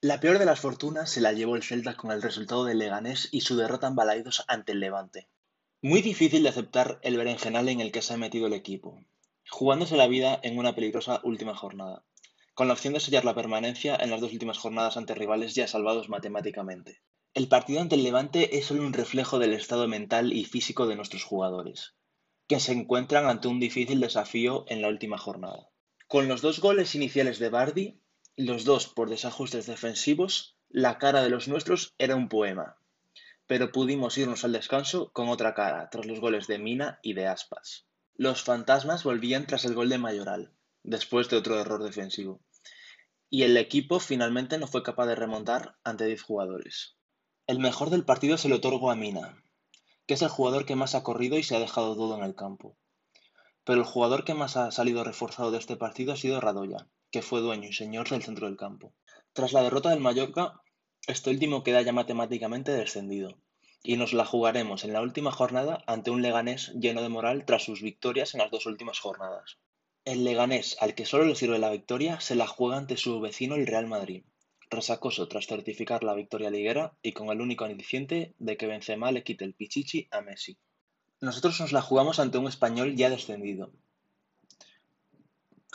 La peor de las fortunas se la llevó el Celta con el resultado del Leganés y su derrota en Balaidos ante el Levante. Muy difícil de aceptar el berenjenal en el que se ha metido el equipo, jugándose la vida en una peligrosa última jornada, con la opción de sellar la permanencia en las dos últimas jornadas ante rivales ya salvados matemáticamente. El partido ante el Levante es solo un reflejo del estado mental y físico de nuestros jugadores, que se encuentran ante un difícil desafío en la última jornada. Con los dos goles iniciales de Bardi, los dos por desajustes defensivos, la cara de los nuestros era un poema, pero pudimos irnos al descanso con otra cara tras los goles de Mina y de Aspas. Los fantasmas volvían tras el gol de Mayoral, después de otro error defensivo, y el equipo finalmente no fue capaz de remontar ante 10 jugadores. El mejor del partido se lo otorgo a Mina, que es el jugador que más ha corrido y se ha dejado todo en el campo. Pero el jugador que más ha salido reforzado de este partido ha sido Radoya, que fue dueño y señor del centro del campo. Tras la derrota del Mallorca, este último queda ya matemáticamente descendido, y nos la jugaremos en la última jornada ante un Leganés lleno de moral tras sus victorias en las dos últimas jornadas. El Leganés, al que solo le sirve la victoria, se la juega ante su vecino el Real Madrid, resacoso tras certificar la victoria liguera y con el único aliciente de que Benzema le quite el pichichi a Messi. Nosotros nos la jugamos ante un español ya descendido.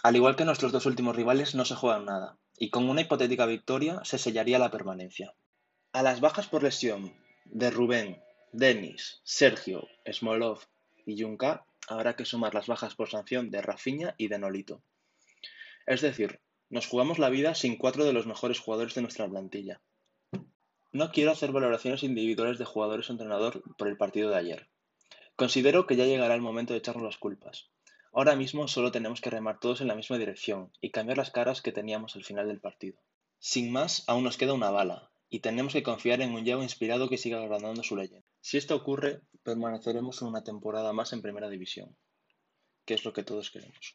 Al igual que nuestros dos últimos rivales no se juegan nada, y con una hipotética victoria se sellaría la permanencia. A las bajas por lesión de Rubén, Denis, Sergio, Smolov y Junca habrá que sumar las bajas por sanción de Rafinha y de Nolito. Es decir, nos jugamos la vida sin cuatro de los mejores jugadores de nuestra plantilla. No quiero hacer valoraciones individuales de jugadores o entrenador por el partido de ayer. Considero que ya llegará el momento de echarnos las culpas. Ahora mismo solo tenemos que remar todos en la misma dirección y cambiar las caras que teníamos al final del partido. Sin más, aún nos queda una bala, y tenemos que confiar en un Yago inspirado que siga agrandando su leyenda. Si esto ocurre, permaneceremos una temporada más en primera división, que es lo que todos queremos.